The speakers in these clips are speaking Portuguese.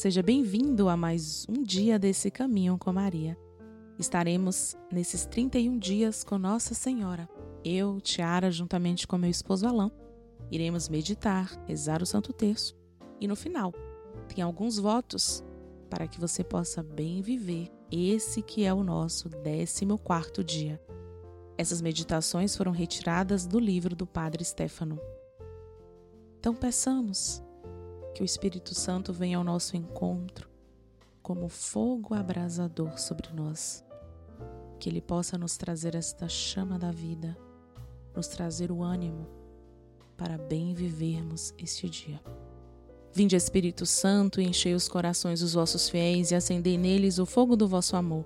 Seja bem-vindo a mais um dia desse caminho com Maria. Estaremos nesses 31 dias com Nossa Senhora. Eu, Tiara, juntamente com meu esposo Alain, iremos meditar, rezar o Santo Terço e no final tem alguns votos para que você possa bem viver esse que é o nosso 14 dia. Essas meditações foram retiradas do livro do Padre Stefano. Então peçamos que o Espírito Santo venha ao nosso encontro como fogo abrasador sobre nós. Que ele possa nos trazer esta chama da vida, nos trazer o ânimo para bem vivermos este dia. Vinde, Espírito Santo, enchei os corações dos vossos fiéis e acendei neles o fogo do vosso amor.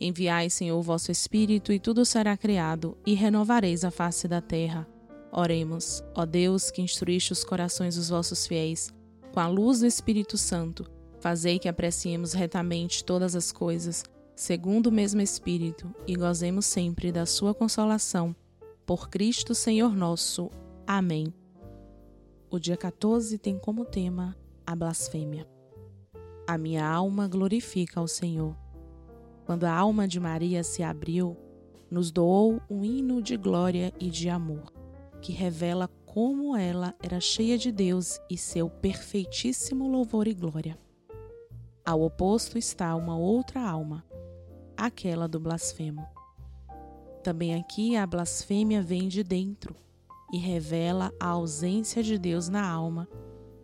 Enviai, Senhor, o vosso Espírito, e tudo será criado, e renovareis a face da terra. Oremos, ó Deus, que instruíste os corações dos vossos fiéis, com a luz do Espírito Santo, fazei que apreciemos retamente todas as coisas, segundo o mesmo Espírito, e gozemos sempre da sua consolação. Por Cristo Senhor nosso. Amém. O dia 14 tem como tema a blasfêmia. A minha alma glorifica ao Senhor. Quando a alma de Maria se abriu, nos doou um hino de glória e de amor, que revela como ela era cheia de Deus e seu perfeitíssimo louvor e glória. Ao oposto está uma outra alma, aquela do blasfemo. Também aqui a blasfêmia vem de dentro e revela a ausência de Deus na alma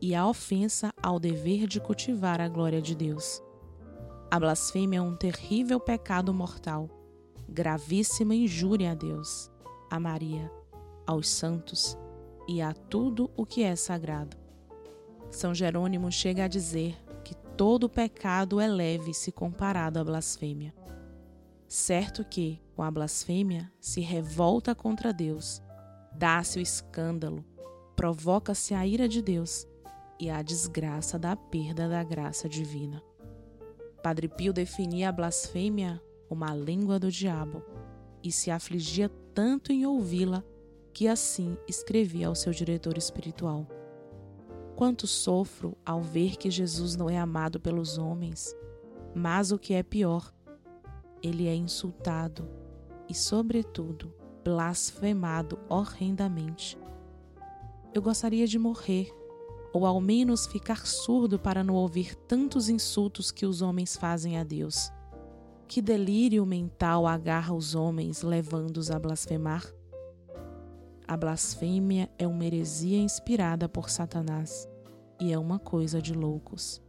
e a ofensa ao dever de cultivar a glória de Deus. A blasfêmia é um terrível pecado mortal, gravíssima injúria a Deus, a Maria, aos santos e a tudo o que é sagrado. São Jerônimo chega a dizer que todo pecado é leve se comparado à blasfêmia. Certo que, com a blasfêmia, se revolta contra Deus, dá-se o escândalo, provoca-se a ira de Deus e a desgraça da perda da graça divina. Padre Pio definia a blasfêmia como a língua do diabo e se afligia tanto em ouvi-la que assim escrevia ao seu diretor espiritual: Quanto sofro ao ver que Jesus não é amado pelos homens, mas o que é pior, ele é insultado e, sobretudo, blasfemado horrendamente. Eu gostaria de morrer, ou ao menos ficar surdo para não ouvir tantos insultos que os homens fazem a Deus. Que delírio mental agarra os homens, levando-os a blasfemar? A blasfêmia é uma heresia inspirada por Satanás e é uma coisa de loucos.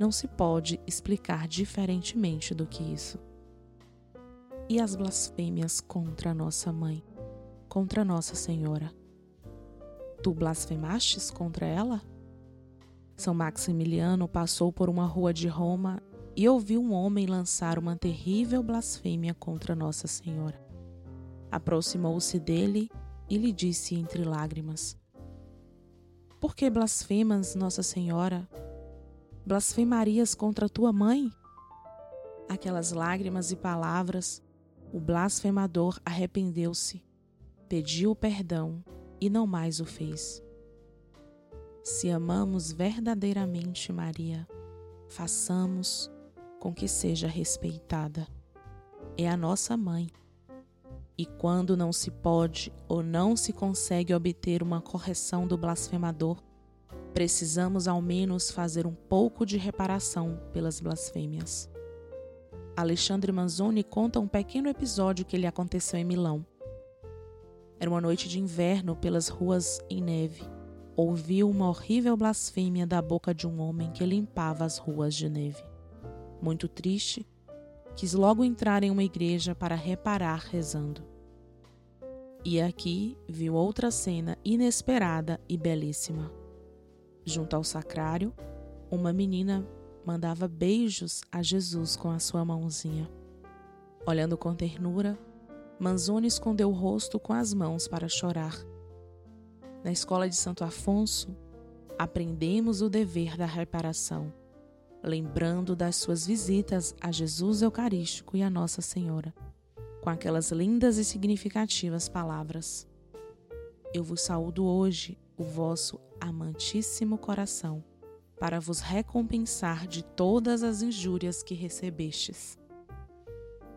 Não se pode explicar diferentemente do que isso. E as blasfêmias contra nossa mãe, contra Nossa Senhora? Tu blasfemastes contra ela? São Maximiliano passou por uma rua de Roma e ouviu um homem lançar uma terrível blasfêmia contra Nossa Senhora. Aproximou-se dele e lhe disse entre lágrimas: Por que blasfemas, Nossa Senhora? Blasfemarias contra tua mãe? Aquelas lágrimas e palavras, o blasfemador arrependeu-se, pediu perdão e não mais o fez. Se amamos verdadeiramente Maria, façamos com que seja respeitada. É a nossa mãe e quando não se pode ou não se consegue obter uma correção do blasfemador, precisamos ao menos fazer um pouco de reparação pelas blasfêmias. Alexandre Manzoni conta um pequeno episódio que lhe aconteceu em Milão. Era uma noite de inverno pelas ruas em neve. Ouviu uma horrível blasfêmia da boca de um homem que limpava as ruas de neve. Muito triste, quis logo entrar em uma igreja para reparar rezando. E aqui viu outra cena inesperada e belíssima. Junto ao sacrário, uma menina mandava beijos a Jesus com a sua mãozinha. Olhando com ternura, Manzoni escondeu o rosto com as mãos para chorar. Na escola de Santo Afonso, aprendemos o dever da reparação, lembrando das suas visitas a Jesus Eucarístico e a Nossa Senhora com aquelas lindas e significativas palavras: Eu vos saúdo hoje, o vosso amantíssimo coração, para vos recompensar de todas as injúrias que recebestes.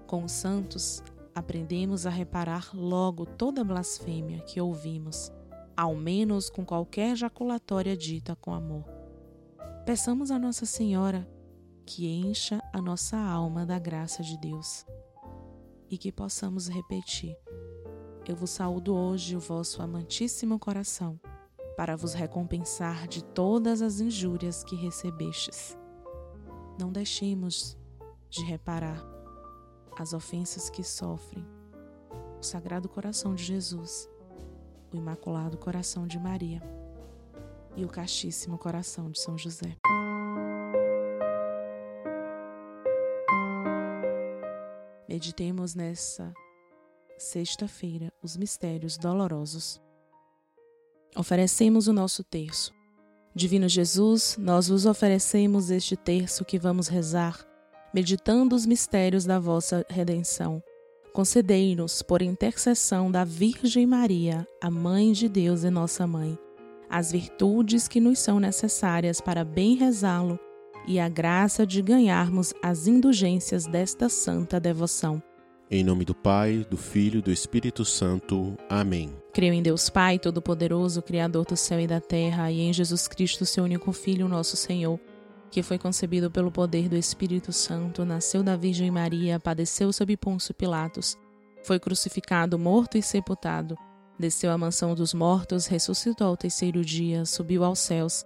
Com os santos, aprendemos a reparar logo toda blasfêmia que ouvimos, ao menos com qualquer jaculatória dita com amor. Peçamos a Nossa Senhora que encha a nossa alma da graça de Deus e que possamos repetir: Eu vos saúdo hoje o vosso amantíssimo coração, para vos recompensar de todas as injúrias que recebestes. Não deixemos de reparar as ofensas que sofrem o Sagrado Coração de Jesus, o Imaculado Coração de Maria e o Castíssimo Coração de São José. Meditemos nessa sexta-feira os mistérios dolorosos. Oferecemos o nosso terço. Divino Jesus, nós vos oferecemos este terço que vamos rezar, meditando os mistérios da vossa redenção. Concedei-nos, por intercessão da Virgem Maria, a Mãe de Deus e nossa Mãe, as virtudes que nos são necessárias para bem rezá-lo e a graça de ganharmos as indulgências desta santa devoção. Em nome do Pai, do Filho e do Espírito Santo. Amém. Creio em Deus Pai, Todo-Poderoso, Criador do céu e da terra, e em Jesus Cristo, seu único Filho, nosso Senhor, que foi concebido pelo poder do Espírito Santo, nasceu da Virgem Maria, padeceu sob Pôncio Pilatos, foi crucificado, morto e sepultado, desceu à mansão dos mortos, ressuscitou ao terceiro dia, subiu aos céus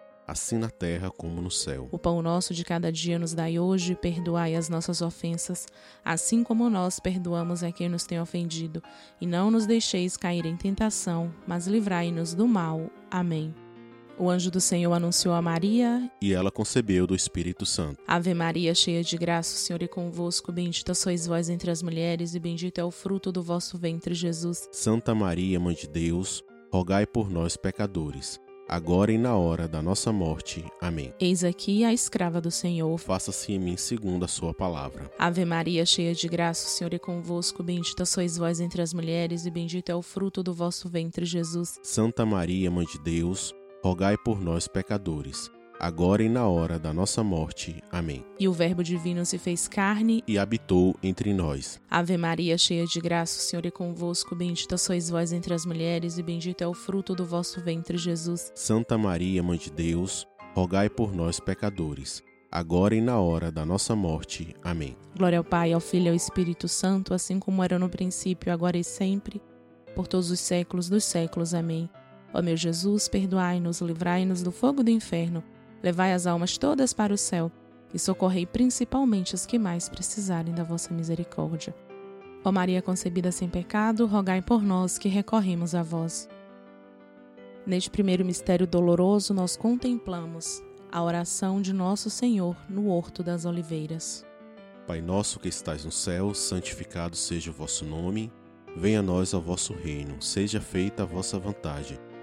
assim na terra como no céu. O pão nosso de cada dia nos dai hoje, perdoai as nossas ofensas, assim como nós perdoamos a quem nos tem ofendido, e não nos deixeis cair em tentação, mas livrai-nos do mal. Amém. O anjo do Senhor anunciou a Maria, e ela concebeu do Espírito Santo. Ave Maria, cheia de graça, o Senhor é convosco, bendita sois vós entre as mulheres, e bendito é o fruto do vosso ventre, Jesus. Santa Maria, Mãe de Deus, rogai por nós, pecadores agora e na hora da nossa morte. Amém. Eis aqui a escrava do Senhor. Faça-se em mim segundo a sua palavra. Ave Maria, cheia de graça, o Senhor é convosco, bendita sois vós entre as mulheres e bendito é o fruto do vosso ventre, Jesus. Santa Maria, mãe de Deus, rogai por nós pecadores agora e na hora da nossa morte. Amém. E o Verbo divino se fez carne e habitou entre nós. Ave Maria, cheia de graça, o Senhor é convosco, bendita sois vós entre as mulheres e bendito é o fruto do vosso ventre, Jesus. Santa Maria, mãe de Deus, rogai por nós pecadores, agora e na hora da nossa morte. Amém. Glória ao Pai, ao Filho e ao Espírito Santo, assim como era no princípio, agora e sempre, por todos os séculos dos séculos. Amém. Ó meu Jesus, perdoai-nos, livrai-nos do fogo do inferno Levai as almas todas para o céu e socorrei principalmente as que mais precisarem da vossa misericórdia. Ó Maria concebida sem pecado, rogai por nós que recorremos a vós. Neste primeiro mistério doloroso, nós contemplamos a oração de nosso Senhor no Horto das Oliveiras. Pai nosso que estais no céu, santificado seja o vosso nome. Venha a nós ao vosso reino, seja feita a vossa vontade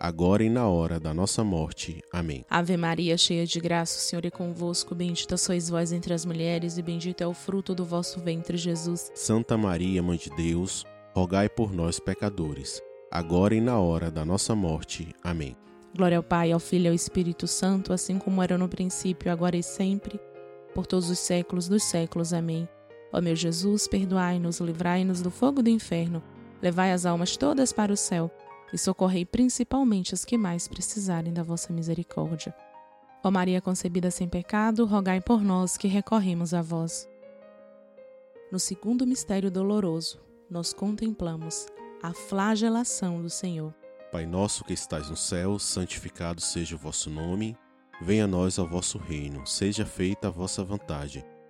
agora e na hora da nossa morte. Amém. Ave Maria, cheia de graça, o Senhor é convosco, bendita sois vós entre as mulheres e bendito é o fruto do vosso ventre, Jesus. Santa Maria, mãe de Deus, rogai por nós pecadores, agora e na hora da nossa morte. Amém. Glória ao Pai, ao Filho e ao Espírito Santo, assim como era no princípio, agora e sempre, por todos os séculos dos séculos. Amém. Ó meu Jesus, perdoai-nos, livrai-nos do fogo do inferno, levai as almas todas para o céu e socorrei principalmente as que mais precisarem da vossa misericórdia. Ó Maria concebida sem pecado, rogai por nós que recorremos a vós. No segundo mistério doloroso, nós contemplamos a flagelação do Senhor. Pai nosso que estais no céu, santificado seja o vosso nome. Venha a nós ao vosso reino, seja feita a vossa vontade,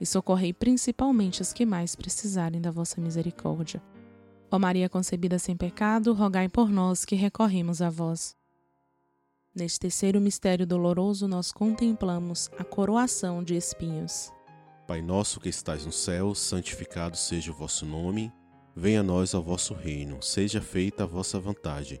e socorrei principalmente as que mais precisarem da vossa misericórdia. Ó Maria concebida sem pecado, rogai por nós que recorremos a vós. Neste terceiro mistério doloroso, nós contemplamos a coroação de espinhos. Pai nosso que estais no céu, santificado seja o vosso nome. Venha a nós ao vosso reino, seja feita a vossa vontade,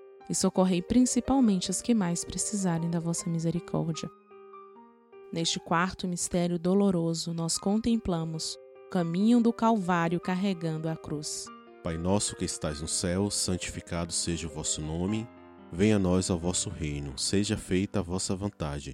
e socorrei principalmente as que mais precisarem da vossa misericórdia. Neste quarto mistério doloroso, nós contemplamos o caminho do Calvário carregando a cruz. Pai nosso que estais no céu, santificado seja o vosso nome. Venha a nós ao vosso reino, seja feita a vossa vontade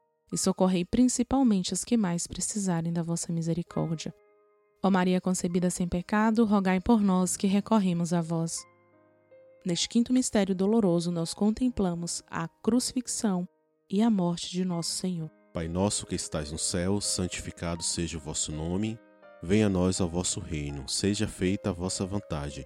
e socorrei principalmente as que mais precisarem da vossa misericórdia. Ó Maria concebida sem pecado, rogai por nós que recorremos a vós. Neste quinto mistério doloroso, nós contemplamos a crucifixão e a morte de nosso Senhor. Pai nosso que estais no céu, santificado seja o vosso nome. Venha a nós ao vosso reino, seja feita a vossa vontade,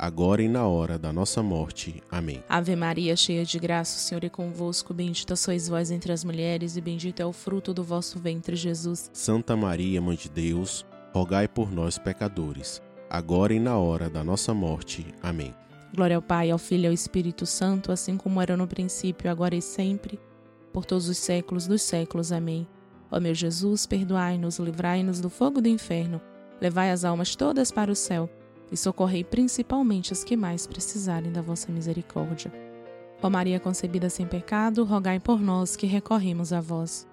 agora e na hora da nossa morte. Amém. Ave Maria, cheia de graça, o Senhor é convosco, bendita sois vós entre as mulheres, e bendito é o fruto do vosso ventre, Jesus. Santa Maria, Mãe de Deus, rogai por nós, pecadores, agora e na hora da nossa morte. Amém. Glória ao Pai, ao Filho e ao Espírito Santo, assim como era no princípio, agora e sempre, por todos os séculos dos séculos. Amém. Ó meu Jesus, perdoai-nos, livrai-nos do fogo do inferno, levai as almas todas para o céu e socorrei principalmente as que mais precisarem da vossa misericórdia. Ó Maria concebida sem pecado, rogai por nós que recorremos a vós.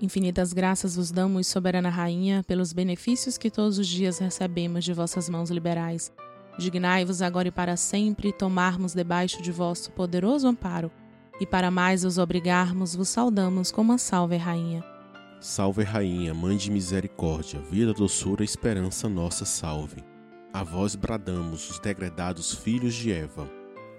Infinitas graças vos damos, soberana rainha, pelos benefícios que todos os dias recebemos de vossas mãos liberais. Dignai-vos agora e para sempre tomarmos debaixo de vosso poderoso amparo, e para mais os obrigarmos, vos saudamos como a salve rainha. Salve rainha, mãe de misericórdia, vida, doçura, esperança nossa, salve. A vós bradamos os degredados filhos de Eva,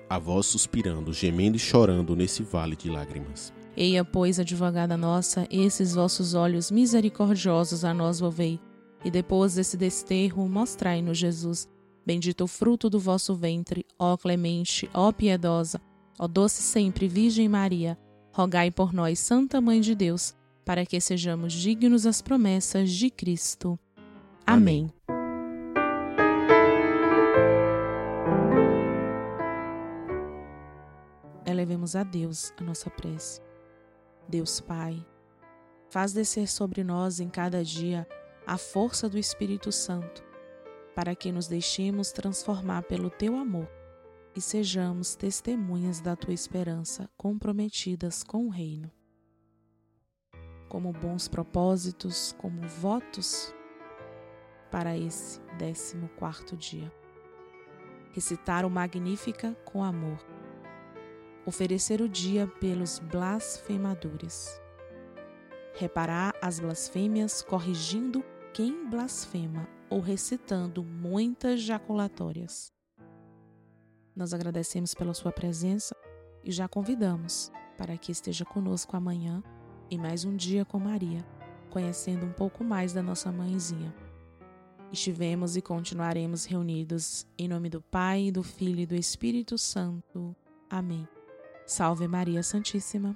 a vós suspirando, gemendo e chorando nesse vale de lágrimas. Eia, pois, advogada nossa, esses vossos olhos misericordiosos a nós volvei, e depois desse desterro mostrai-nos Jesus. Bendito o fruto do vosso ventre, ó clemente, ó piedosa, ó doce sempre Virgem Maria, rogai por nós, Santa Mãe de Deus, para que sejamos dignos das promessas de Cristo. Amém. Amém. Elevemos a Deus a nossa prece. Deus Pai, faz descer sobre nós em cada dia a força do Espírito Santo, para que nos deixemos transformar pelo teu amor e sejamos testemunhas da tua esperança, comprometidas com o Reino. Como bons propósitos, como votos para esse décimo quarto dia. Recitar o Magnífica com amor. Oferecer o dia pelos blasfemadores. Reparar as blasfêmias corrigindo quem blasfema ou recitando muitas jaculatórias. Nós agradecemos pela sua presença e já convidamos para que esteja conosco amanhã em mais um dia com Maria, conhecendo um pouco mais da nossa mãezinha. Estivemos e continuaremos reunidos em nome do Pai, do Filho e do Espírito Santo. Amém. Salve Maria Santíssima.